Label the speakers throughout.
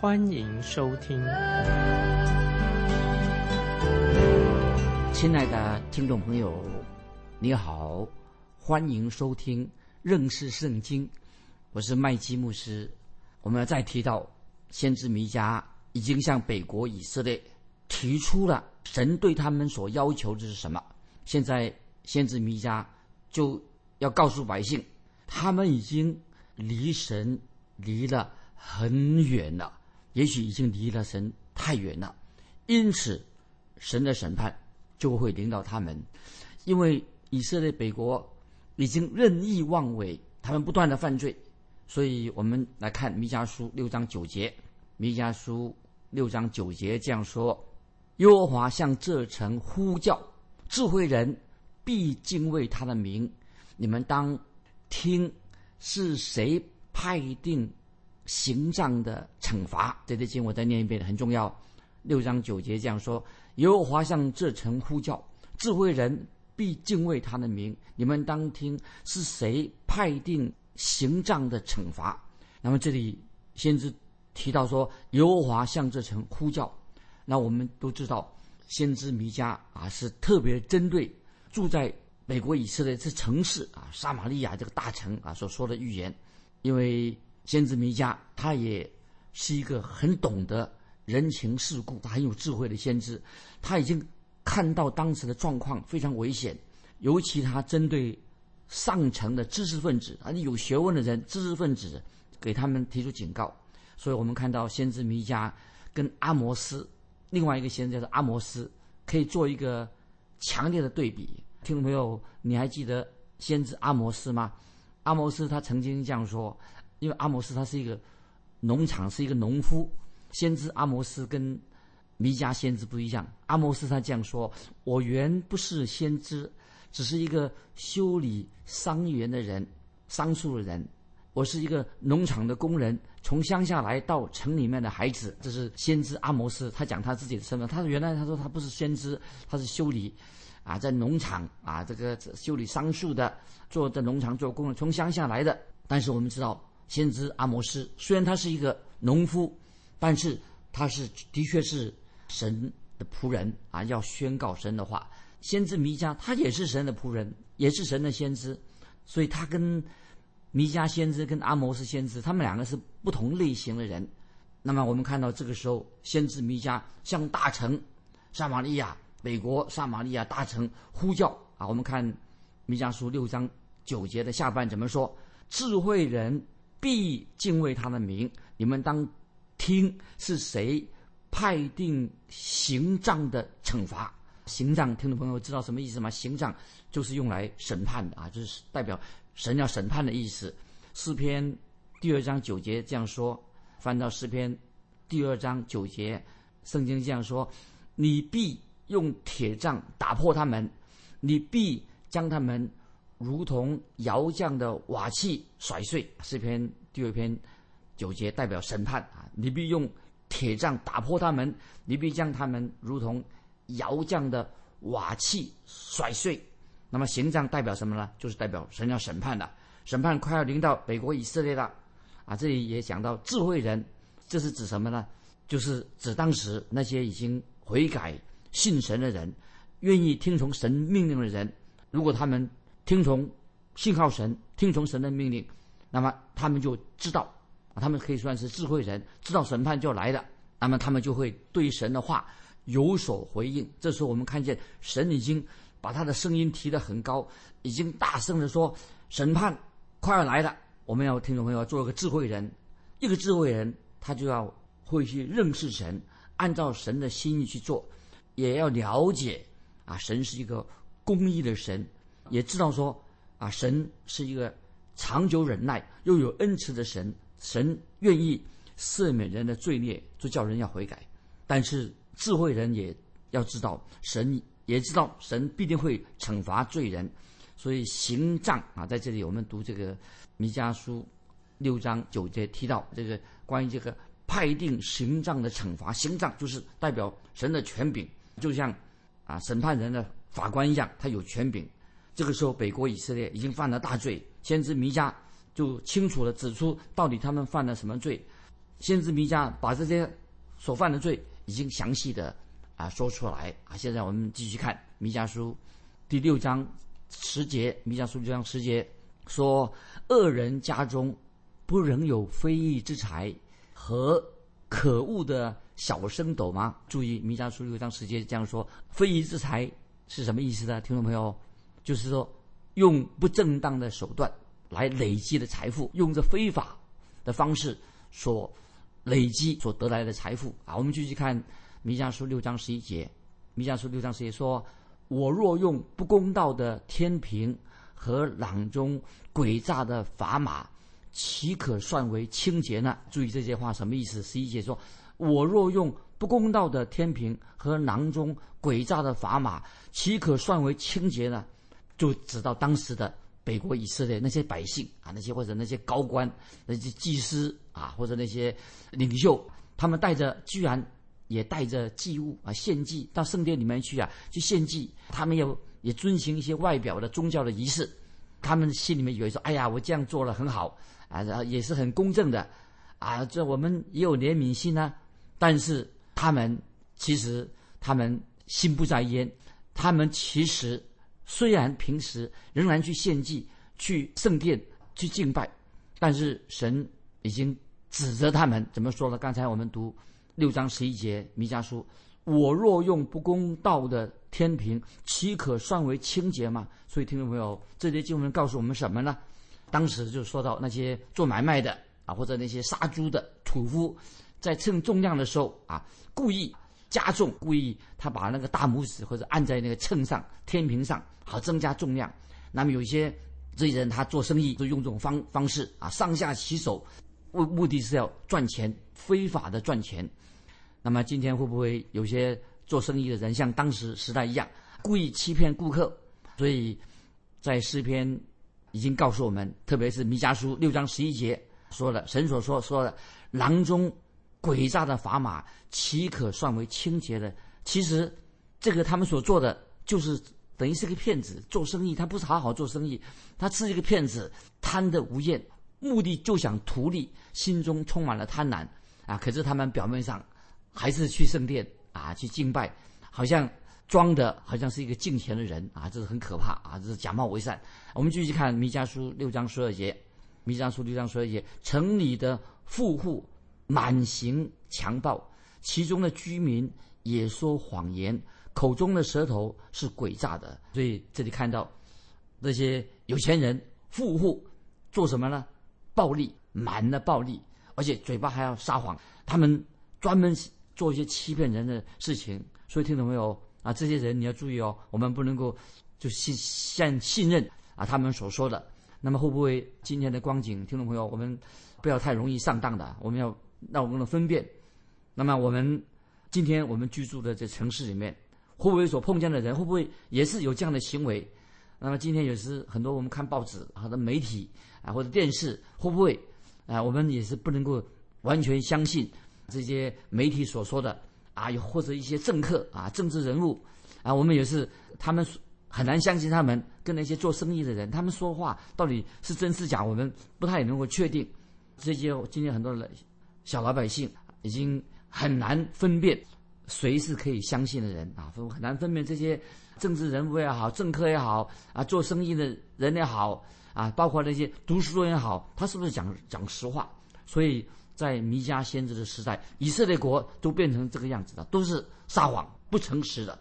Speaker 1: 欢迎收听。
Speaker 2: 亲爱的听众朋友，你好，欢迎收听认识圣经。我是麦基牧师。我们要再提到，先知弥迦已经向北国以色列提出了神对他们所要求的是什么。现在，先知弥迦就要告诉百姓，他们已经离神离了很远了，也许已经离了神太远了。因此，神的审判就会临到他们，因为以色列北国已经任意妄为，他们不断的犯罪。所以我们来看弥迦书六章九节，弥迦书六章九节这样说：耶和华向这城呼叫，智慧人必敬畏他的名。你们当听是谁派定刑杖的惩罚？这节经我再念一遍，很重要。六章九节这样说：耶和华向这城呼叫，智慧人必敬畏他的名。你们当听是谁派定。刑杖的惩罚。那么这里先知提到说，耶和华向这城呼叫。那我们都知道，先知弥迦啊是特别针对住在美国以色列这城市啊撒玛利亚这个大城啊所说的预言。因为先知弥迦他也是一个很懂得人情世故、他很有智慧的先知，他已经看到当时的状况非常危险，尤其他针对。上层的知识分子而且，有学问的人，知识分子给他们提出警告，所以我们看到先知弥迦跟阿摩斯，另外一个先知叫做阿摩斯，可以做一个强烈的对比。听众朋友，你还记得先知阿摩斯吗？阿摩斯他曾经这样说，因为阿摩斯他是一个农场，是一个农夫。先知阿摩斯跟弥迦先知不一样，阿摩斯他这样说：“我原不是先知。”只是一个修理桑园的人，桑树的人。我是一个农场的工人，从乡下来到城里面的孩子。这是先知阿摩斯，他讲他自己的身份。他原来他说他不是先知，他是修理，啊，在农场啊这个修理桑树的，做在农场做工人，从乡下来的。但是我们知道，先知阿摩斯虽然他是一个农夫，但是他是的确是神的仆人啊，要宣告神的话。先知弥迦，他也是神的仆人，也是神的先知，所以他跟弥迦先知跟阿摩斯先知，他们两个是不同类型的人。那么我们看到这个时候，先知弥迦向大城撒玛利亚北国撒玛利亚大城呼叫啊！我们看弥迦书六章九节的下半怎么说？智慧人必敬畏他的名，你们当听是谁派定刑杖的惩罚。刑杖，听众朋友知道什么意思吗？刑杖就是用来审判的啊，就是代表神要审判的意思。诗篇第二章九节这样说，翻到诗篇第二章九节，圣经这样说：你必用铁杖打破他们，你必将他们如同窑匠的瓦器甩碎。诗篇第二篇九节代表审判啊，你必用铁杖打破他们，你必将他们如同。窑匠的瓦器甩碎，那么刑杖代表什么呢？就是代表神要审判了，审判快要临到北国以色列了。啊，这里也讲到智慧人，这是指什么呢？就是指当时那些已经悔改信神的人，愿意听从神命令的人。如果他们听从信号神，听从神的命令，那么他们就知道，他们可以算是智慧人，知道审判就来了。那么他们就会对神的话。有所回应。这时候，我们看见神已经把他的声音提得很高，已经大声地说：“审判快要来了。”我们要听众朋友做一个智慧人，一个智慧人，他就要会去认识神，按照神的心意去做，也要了解啊，神是一个公义的神，也知道说啊，神是一个长久忍耐又有恩慈的神，神愿意赦免人的罪孽，就叫人要悔改。但是智慧人也要知道，神也知道神必定会惩罚罪人，所以刑杖啊，在这里我们读这个弥迦书六章九节提到这个关于这个派定刑杖的惩罚，刑杖就是代表神的权柄，就像啊审判人的法官一样，他有权柄。这个时候，北国以色列已经犯了大罪，先知弥迦就清楚的指出到底他们犯了什么罪。先知弥迦把这些所犯的罪已经详细的啊说出来啊。现在我们继续看弥迦书第六章十节，弥迦书六章十节说：“恶人家中不仍有非义之财和可恶的小升斗吗？”注意，弥迦书六章十节这样说：“非义之财是什么意思呢？听众朋友？”就是说，用不正当的手段来累积的财富，用这非法的方式所累积所得来的财富啊。我们继续看弥迦书六章十一节，弥迦书六章十一节说：“我若用不公道的天平和囊中诡诈的砝码，岂可算为清洁呢？”注意这些话什么意思？十一节说：“我若用不公道的天平和囊中诡诈的砝码，岂可算为清洁呢？”就指到当时的北国以色列那些百姓啊，那些或者那些高官、那些祭司啊，或者那些领袖，他们带着居然也带着祭物啊献祭到圣殿里面去啊，去献祭。他们又也遵循一些外表的宗教的仪式，他们心里面以为说：“哎呀，我这样做了很好啊，也是很公正的啊，这我们也有怜悯心呢。”但是他们其实他们心不在焉，他们其实。虽然平时仍然去献祭、去圣殿去敬拜，但是神已经指责他们怎么说呢？刚才我们读六章十一节弥迦书：“我若用不公道的天平，岂可算为清洁吗？”所以听众朋友，这些经文告诉我们什么呢？当时就说到那些做买卖的啊，或者那些杀猪的屠夫，在称重量的时候啊，故意。加重，故意他把那个大拇指或者按在那个秤上、天平上，好增加重量。那么有些这些人他做生意都用这种方方式啊，上下其手，目目的是要赚钱，非法的赚钱。那么今天会不会有些做生意的人像当时时代一样，故意欺骗顾客？所以在诗篇已经告诉我们，特别是弥迦书六章十一节说的，神所说说的囊中。诡诈的砝码岂可算为清洁的？其实，这个他们所做的就是等于是个骗子，做生意他不是好好做生意，他是一个骗子，贪得无厌，目的就想图利，心中充满了贪婪啊！可是他们表面上还是去圣殿啊去敬拜，好像装的好像是一个敬虔的人啊，这是很可怕啊！这是假冒为善。我们继续看弥迦书六章十二节，弥迦书六章十二节，城里的富户。满行强暴，其中的居民也说谎言，口中的舌头是诡诈的。所以这里看到这些有钱人、富户做什么呢？暴力，满了暴力，而且嘴巴还要撒谎。他们专门做一些欺骗人的事情。所以听懂没有啊？这些人你要注意哦，我们不能够就信信信任啊他们所说的。那么会不会今天的光景，听众朋友，我们不要太容易上当的，我们要。那我们能分辨，那么我们今天我们居住的这城市里面，会不会所碰见的人会不会也是有这样的行为？那么今天也是很多我们看报纸好的媒体啊或者电视会不会啊？我们也是不能够完全相信这些媒体所说的啊，或者一些政客啊政治人物啊，我们也是他们很难相信他们跟那些做生意的人他们说话到底是真是假，我们不太能够确定。这些今天很多人。小老百姓已经很难分辨谁是可以相信的人啊，很难分辨这些政治人物也好，政客也好啊，做生意的人也好啊，包括那些读书人也好，他是不是讲讲实话？所以在弥迦先知的时代，以色列国都变成这个样子的，都是撒谎、不诚实的。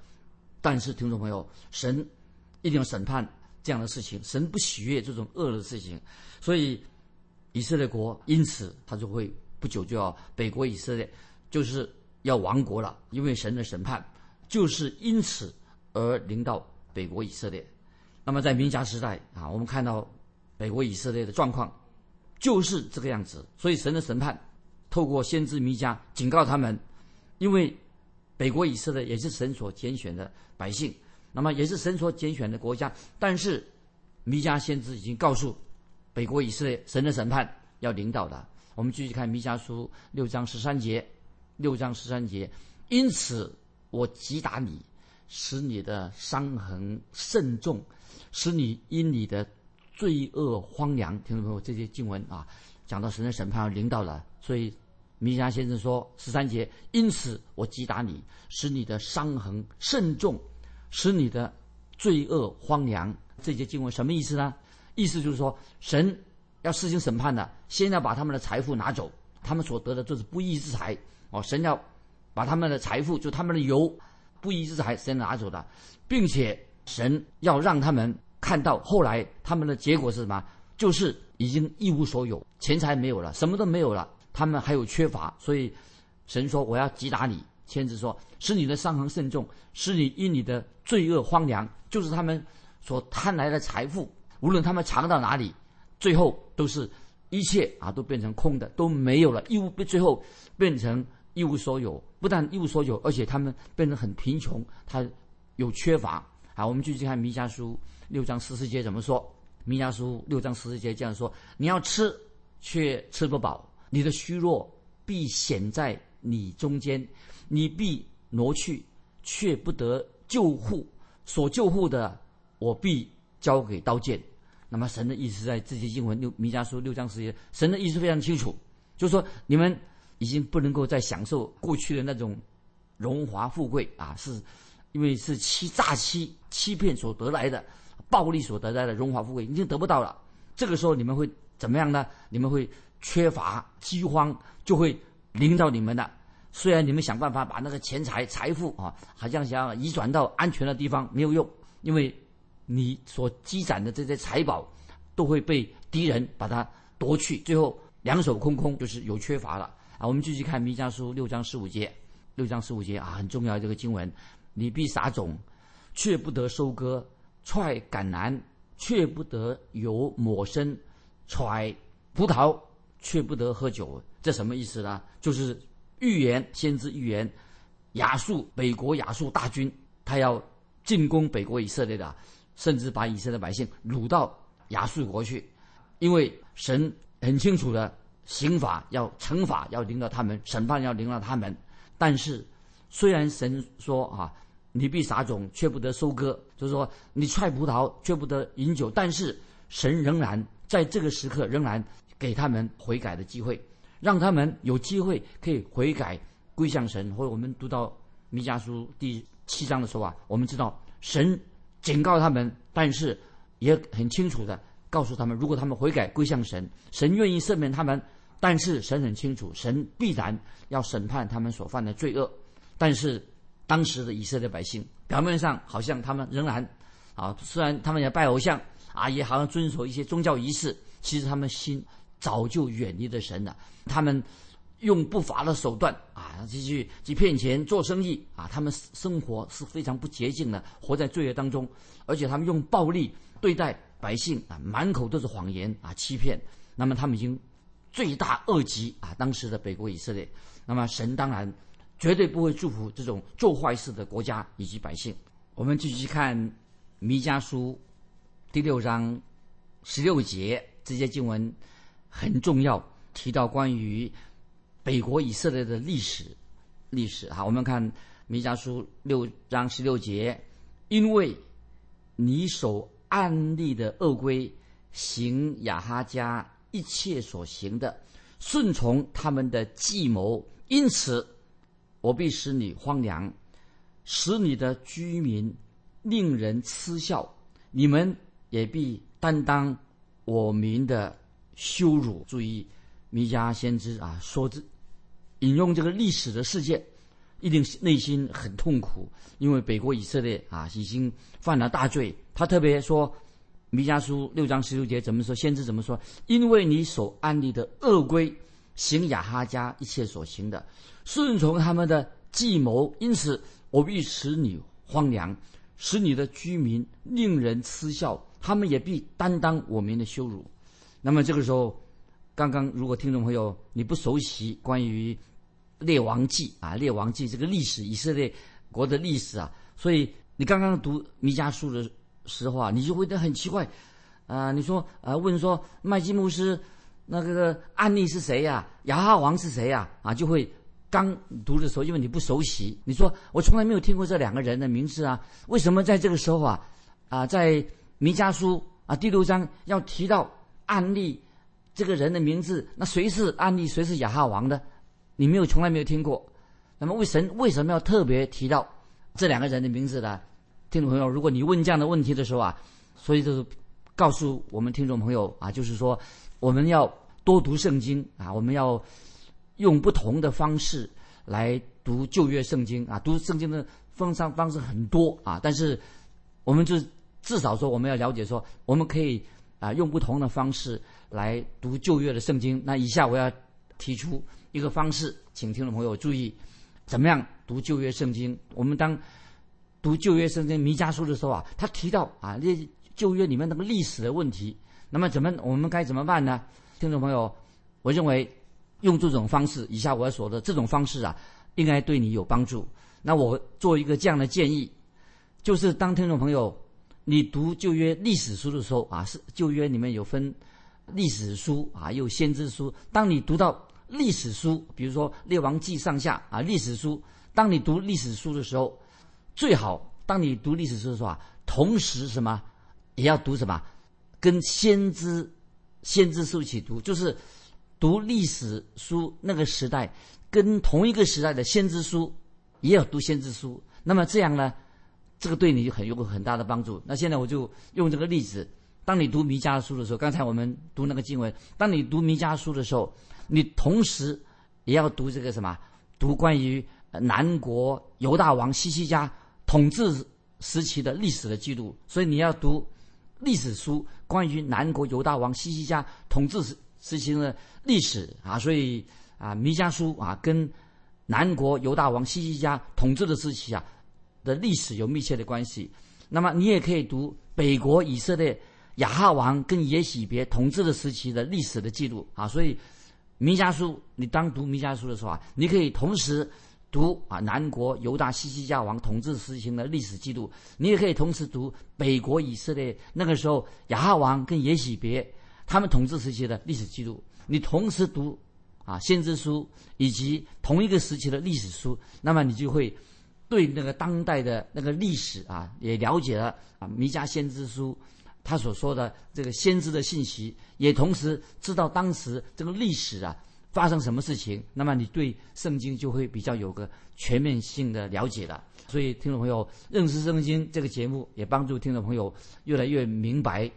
Speaker 2: 但是听众朋友，神一定要审判这样的事情，神不喜悦这种恶的事情，所以以色列国因此他就会。不久就要北国以色列就是要亡国了，因为神的审判就是因此而临到北国以色列。那么在弥迦时代啊，我们看到北国以色列的状况就是这个样子。所以神的审判透过先知弥迦警告他们，因为北国以色列也是神所拣选的百姓，那么也是神所拣选的国家。但是弥迦先知已经告诉北国以色列，神的审判要临到的。我们继续看弥迦书六章十三节，六章十三节，因此我击打你，使你的伤痕甚重，使你因你的罪恶荒凉。听众朋友，这些经文啊，讲到神的审判要临到了，所以。弥迦先生说：“十三节，因此我击打你，使你的伤痕甚重，使你的罪恶荒凉。”这些经文什么意思呢？意思就是说，神要施行审判的，先要把他们的财富拿走，他们所得的就是不义之财。哦，神要把他们的财富，就他们的油，不义之财，先拿走的，并且神要让他们看到，后来他们的结果是什么？就是已经一无所有，钱财没有了，什么都没有了。他们还有缺乏，所以神说：“我要击打你。”先知说：“使你的伤痕甚重，使你因你的罪恶荒凉。”就是他们所贪来的财富，无论他们藏到哪里，最后都是一切啊，都变成空的，都没有了，一无最后变成一无所有。不但一无所有，而且他们变成很贫穷，他有缺乏。啊，我们继续看弥迦书六章十四节怎么说？弥迦书六章十四节这样说：“你要吃，却吃不饱。”你的虚弱必显在你中间，你必挪去，却不得救护。所救护的，我必交给刀剑。那么神的意思在这些经文六弥迦书六章十节，神的意思非常清楚，就是说你们已经不能够再享受过去的那种荣华富贵啊，是因为是欺诈欺欺骗所得来的暴力所得来的荣华富贵已经得不到了。这个时候你们会怎么样呢？你们会。缺乏饥荒就会临到你们的。虽然你们想办法把那个钱财财富啊，好像想要移转到安全的地方，没有用，因为你所积攒的这些财宝都会被敌人把它夺去，最后两手空空，就是有缺乏了啊。我们继续看弥迦书六章十五节，六章十五节啊，很重要这个经文：你必撒种，却不得收割；踹橄榄，却不得有抹身；踹葡萄。却不得喝酒，这什么意思呢？就是预言，先知预言，亚述北国亚述大军，他要进攻北国以色列的，甚至把以色列百姓掳到亚述国去，因为神很清楚的刑法要惩罚要临到他们，审判要临到他们。但是虽然神说啊，你必撒种，却不得收割，就是说你踹葡萄，却不得饮酒，但是神仍然在这个时刻仍然。给他们悔改的机会，让他们有机会可以悔改归向神。或者我们读到弥迦书第七章的时候啊，我们知道神警告他们，但是也很清楚的告诉他们，如果他们悔改归向神，神愿意赦免他们。但是神很清楚，神必然要审判他们所犯的罪恶。但是当时的以色列百姓表面上好像他们仍然啊，虽然他们也拜偶像啊，也好像遵守一些宗教仪式，其实他们心。早就远离了神了。他们用不法的手段啊，继续去骗钱做生意啊。他们生活是非常不洁净的，活在罪恶当中。而且他们用暴力对待百姓啊，满口都是谎言啊，欺骗。那么他们已经罪大恶极啊。当时的北国以色列，那么神当然绝对不会祝福这种做坏事的国家以及百姓。我们继续看弥迦书第六章十六节这些经文。很重要，提到关于北国以色列的历史，历史哈。我们看弥迦书六章十六节，因为你守暗立的恶规，行亚哈家一切所行的，顺从他们的计谋，因此我必使你荒凉，使你的居民令人嗤笑，你们也必担当我民的。羞辱！注意，弥迦先知啊，说这引用这个历史的事件，一定内心很痛苦，因为北国以色列啊已经犯了大罪。他特别说，弥迦书六章十六节怎么说？先知怎么说？因为你所安利的恶规，行亚哈家一切所行的，顺从他们的计谋，因此我必使你荒凉，使你的居民令人嗤笑，他们也必担当我们的羞辱。那么这个时候，刚刚如果听众朋友你不熟悉关于列王记啊，列王记这个历史，以色列国的历史啊。所以你刚刚读弥迦书的时候啊，你就会觉得很奇怪啊。你说啊，问说麦基牧师那个案例是谁呀？亚哈王是谁呀？啊，就会刚读的时候，因为你不熟悉，你说我从来没有听过这两个人的名字啊，为什么在这个时候啊啊，在弥迦书啊第六章要提到案例这个人的名字？那谁是案例，谁是亚哈王呢？你没有从来没有听过，那么为神为什么要特别提到这两个人的名字呢？听众朋友，如果你问这样的问题的时候啊，所以就是告诉我们听众朋友啊，就是说我们要多读圣经啊，我们要用不同的方式来读旧约圣经啊，读圣经的方方方式很多啊，但是我们就至少说我们要了解说，我们可以啊用不同的方式来读旧约的圣经。那以下我要提出。一个方式，请听众朋友注意，怎么样读旧约圣经？我们当读旧约圣经弥迦书的时候啊，他提到啊，这旧约里面那个历史的问题，那么怎么我们该怎么办呢？听众朋友，我认为用这种方式，以下我要说的这种方式啊，应该对你有帮助。那我做一个这样的建议，就是当听众朋友你读旧约历史书的时候啊，是旧约里面有分历史书啊，有先知书，当你读到。历史书，比如说《列王纪》上下啊，历史书。当你读历史书的时候，最好当你读历史书的时候啊，同时什么也要读什么，跟先知先知书一起读，就是读历史书那个时代跟同一个时代的先知书也要读先知书。那么这样呢，这个对你就很有很大的帮助。那现在我就用这个例子，当你读弥迦书的时候，刚才我们读那个经文，当你读弥迦书的时候。你同时也要读这个什么？读关于南国犹大王西西家统治时期的历史的记录，所以你要读历史书，关于南国犹大王西西家统治时期的历史啊。所以啊，弥迦书啊，跟南国犹大王西西家统治的时期啊的历史有密切的关系。那么你也可以读北国以色列亚哈王跟耶喜别统治的时期的历史的记录啊。所以。弥迦书，你当读弥迦书的时候啊，你可以同时读啊南国犹大西西家王统治实行的历史记录，你也可以同时读北国以色列那个时候亚哈王跟耶喜别他们统治时期的历史记录。你同时读啊先知书以及同一个时期的历史书，那么你就会对那个当代的那个历史啊也了解了啊弥迦先知书。他所说的这个先知的信息，也同时知道当时这个历史啊发生什么事情，那么你对圣经就会比较有个全面性的了解了。所以，听众朋友认识圣经这个节目，也帮助听众朋友越来越明白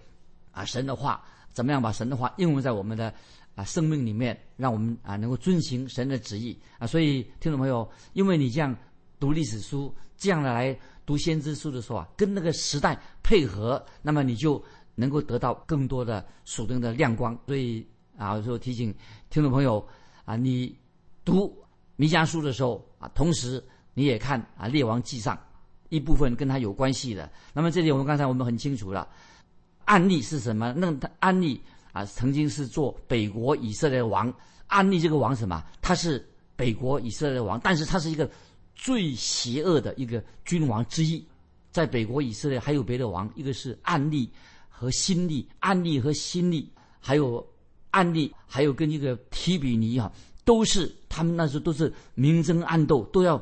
Speaker 2: 啊神的话，怎么样把神的话应用在我们的啊生命里面，让我们啊能够遵行神的旨意啊。所以，听众朋友，因为你这样读历史书，这样的来。读先知书的时候啊，跟那个时代配合，那么你就能够得到更多的属灵的亮光。所以啊，我就提醒听众朋友啊，你读弥迦书的时候啊，同时你也看啊列王记上一部分跟他有关系的。那么这里我们刚才我们很清楚了，案例是什么？那他案例啊，曾经是做北国以色列王。案例这个王什么？他是北国以色列王，但是他是一个。最邪恶的一个君王之一，在北国以色列还有别的王，一个是暗利和新利，暗利和新利，还有暗利，还有跟一个提比尼啊，都是他们那时候都是明争暗斗，都要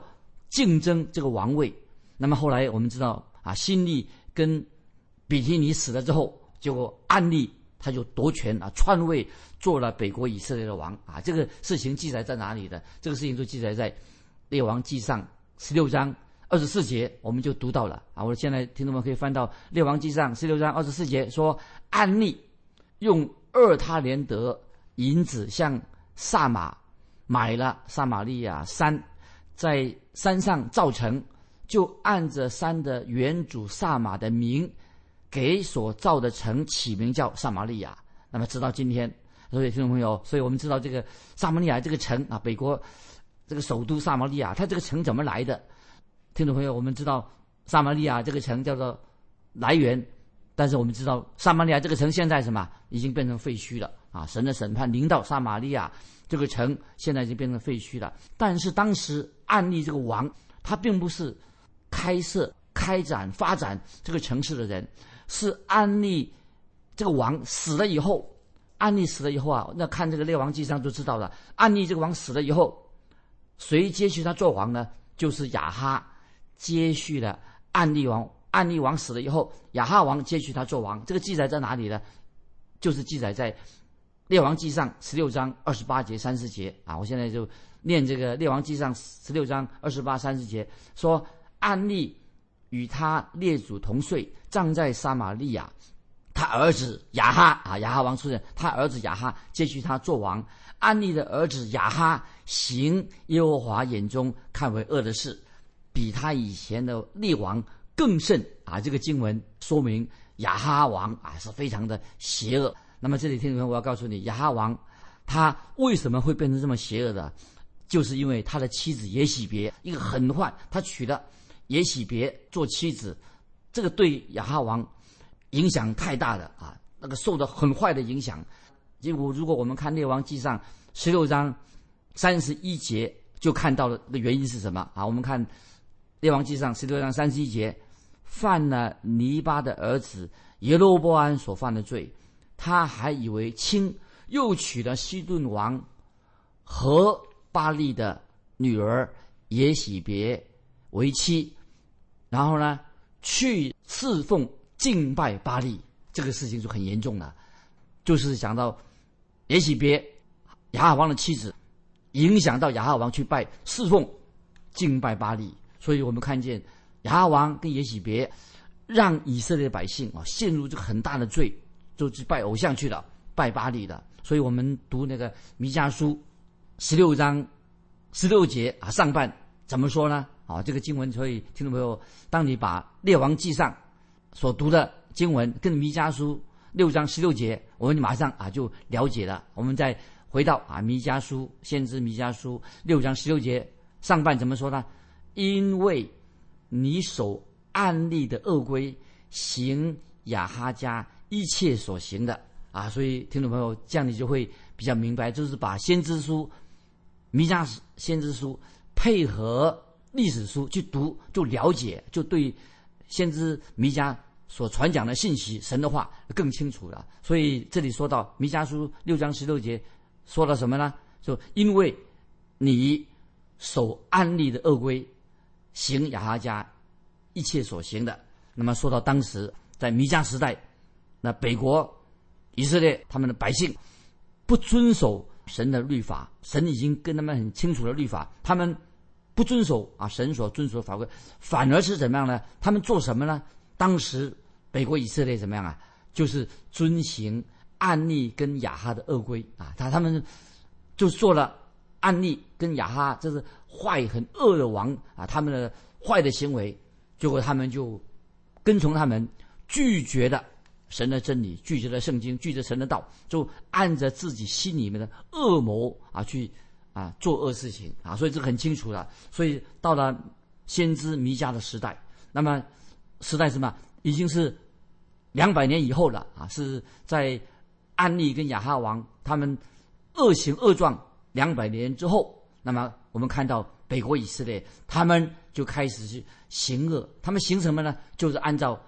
Speaker 2: 竞争这个王位。那么后来我们知道啊，新利跟比提尼死了之后，结果暗利他就夺权啊，篡位做了北国以色列的王啊。这个事情记载在哪里的？这个事情就记载在。列王记上十六章二十四节，我们就读到了啊！我现在听众们可以翻到列王记上十六章二十四节，说暗利用二他连德银子向萨马买了撒玛利亚山，在山上造成，就按着山的原主萨马的名，给所造的城起名叫撒玛利亚。那么直到今天，所以听众朋友，所以我们知道这个撒玛利亚这个城啊，北国。这个首都撒玛利亚，它这个城怎么来的？听众朋友，我们知道撒玛利亚这个城叫做来源，但是我们知道撒玛利亚这个城现在什么已经变成废墟了啊！神的审判临到撒玛利亚这个城，现在已经变成废墟了。但是当时安利这个王，他并不是开设、开展、发展这个城市的人，是安利这个王死了以后，安利死了以后啊，那看这个列王记上就知道了，安利这个王死了以后，谁接续他做王呢？就是亚哈接续了安利王。安利王死了以后，亚哈王接续他做王。这个记载在哪里呢？就是记载在《列王记上》十六章二十八节、三十节啊。我现在就念这个《列王记上》十六章二十八、三十节，说安利与他列祖同岁，葬在撒玛利亚。他儿子亚哈啊，亚哈王出生，他儿子亚哈接续他做王。安利的儿子亚哈行耶和华眼中看为恶的事，比他以前的列王。更甚啊！这个经文说明亚哈王啊是非常的邪恶。那么这里听众朋友，我要告诉你，亚哈王他为什么会变成这么邪恶的？就是因为他的妻子耶喜别一个狠坏，他娶了耶喜别做妻子，这个对亚哈王影响太大了啊！那个受的很坏的影响。结果如果我们看列王记上十六章三十一节，就看到了的原因是什么啊？我们看列王记上十六章三十一节。犯了尼巴的儿子耶罗波安所犯的罪，他还以为轻，又娶了西顿王和巴利的女儿耶喜别为妻，然后呢，去侍奉敬拜巴利，这个事情就很严重了。就是讲到耶喜别亚哈王的妻子，影响到亚哈王去拜侍奉敬拜巴利，所以我们看见。亚哈王跟耶喜别，让以色列百姓啊陷入这个很大的罪，就去拜偶像去了，拜巴利的。所以我们读那个弥迦书十六章十六节啊上半怎么说呢？啊，这个经文，所以听众朋友，当你把列王记上所读的经文跟弥迦书六章十六节，我们马上啊就了解了。我们再回到啊弥迦书先知弥迦书六章十六节上半怎么说呢？因为你守暗利的恶规，行亚哈家一切所行的啊，所以听众朋友，这样你就会比较明白，就是把先知书、弥迦先知书配合历史书去读，就了解，就对先知弥迦所传讲的信息、神的话更清楚了。所以这里说到弥迦书六章十六节，说了什么呢？就因为你守安利的恶规。行亚哈家一切所行的。那么说到当时在弥迦时代，那北国以色列他们的百姓不遵守神的律法，神已经跟他们很清楚的律法，他们不遵守啊神所遵守的法规，反而是怎么样呢？他们做什么呢？当时北国以色列怎么样啊？就是遵行暗利跟雅哈的恶规啊，他他们就做了暗利跟雅哈，这是。坏很恶的王啊，他们的坏的行为，结果他们就跟从他们，拒绝了神的真理，拒绝了圣经，拒绝神的道，就按着自己心里面的恶魔啊去啊做恶事情啊，所以这很清楚了。所以到了先知弥迦的时代，那么时代什么已经是两百年以后了啊，是在安利跟亚哈王他们恶行恶状两百年之后，那么。我们看到北国以色列，他们就开始去行恶。他们行什么呢？就是按照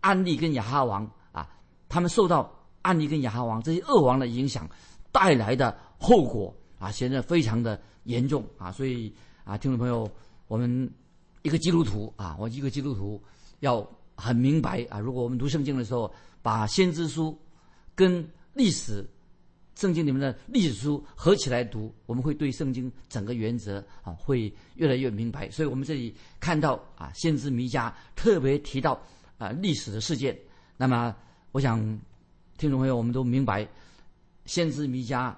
Speaker 2: 安利跟亚哈王啊，他们受到安利跟亚哈王这些恶王的影响带来的后果啊，现在非常的严重啊。所以啊，听众朋友，我们一个基督徒啊，我一个基督徒要很明白啊。如果我们读圣经的时候，把先知书跟历史。圣经里面的历史书合起来读，我们会对圣经整个原则啊会越来越明白。所以我们这里看到啊，先知弥迦特别提到啊历史的事件。那么，我想听众朋友我们都明白，先知弥迦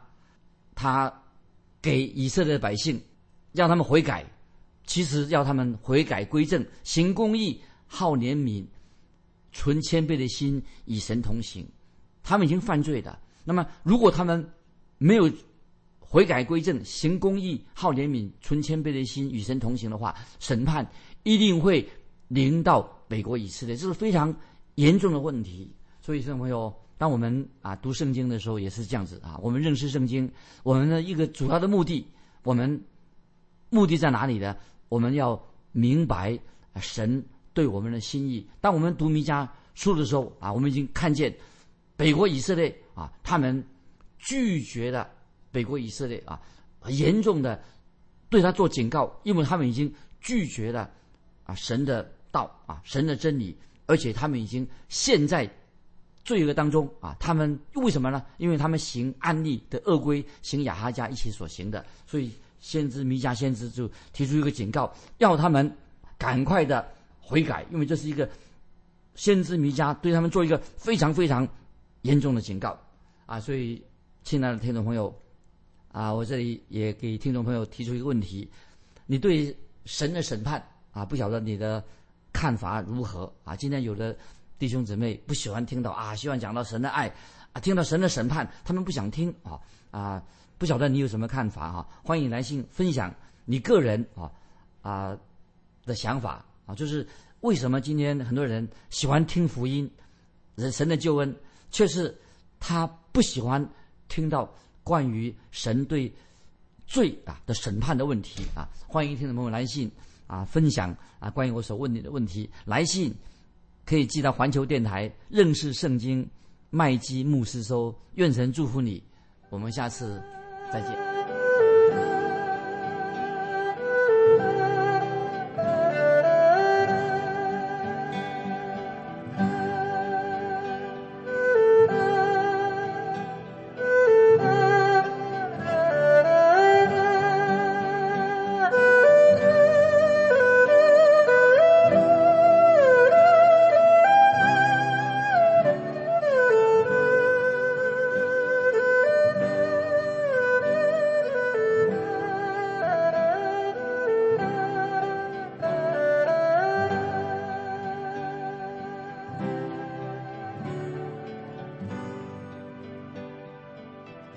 Speaker 2: 他给以色列百姓让他们悔改，其实要他们悔改归正，行公义，好怜悯，存谦卑的心，与神同行。他们已经犯罪的。那么，如果他们没有悔改归正、行公义、好怜悯、存谦卑的心、与神同行的话，审判一定会临到北国以色列，这是非常严重的问题。所以，听众朋友，当我们啊读圣经的时候也是这样子啊，我们认识圣经，我们的一个主要的目的，我们目的在哪里呢？我们要明白神对我们的心意。当我们读弥迦书的时候啊，我们已经看见北国以色列啊，他们拒绝了北国以色列啊，严重的对他做警告，因为他们已经拒绝了啊神的道啊，神的真理，而且他们已经陷在罪恶当中啊。他们为什么呢？因为他们行安利的恶规，行亚哈家一起所行的，所以。先知弥迦先知就提出一个警告，要他们赶快的悔改，因为这是一个先知弥迦对他们做一个非常非常严重的警告啊！所以，亲爱的听众朋友啊，我这里也给听众朋友提出一个问题：你对神的审判啊，不晓得你的看法如何啊？今天有的弟兄姊妹不喜欢听到啊，希望讲到神的爱啊，听到神的审判，他们不想听啊啊。不晓得你有什么看法哈？欢迎来信分享你个人啊啊的想法啊，就是为什么今天很多人喜欢听福音，人神的救恩，却是他不喜欢听到关于神对罪啊的审判的问题啊？欢迎听众朋友来信啊，分享啊关于我所问你的问题，来信可以寄到环球电台认识圣经麦基牧师收，愿神祝福你，我们下次。再见。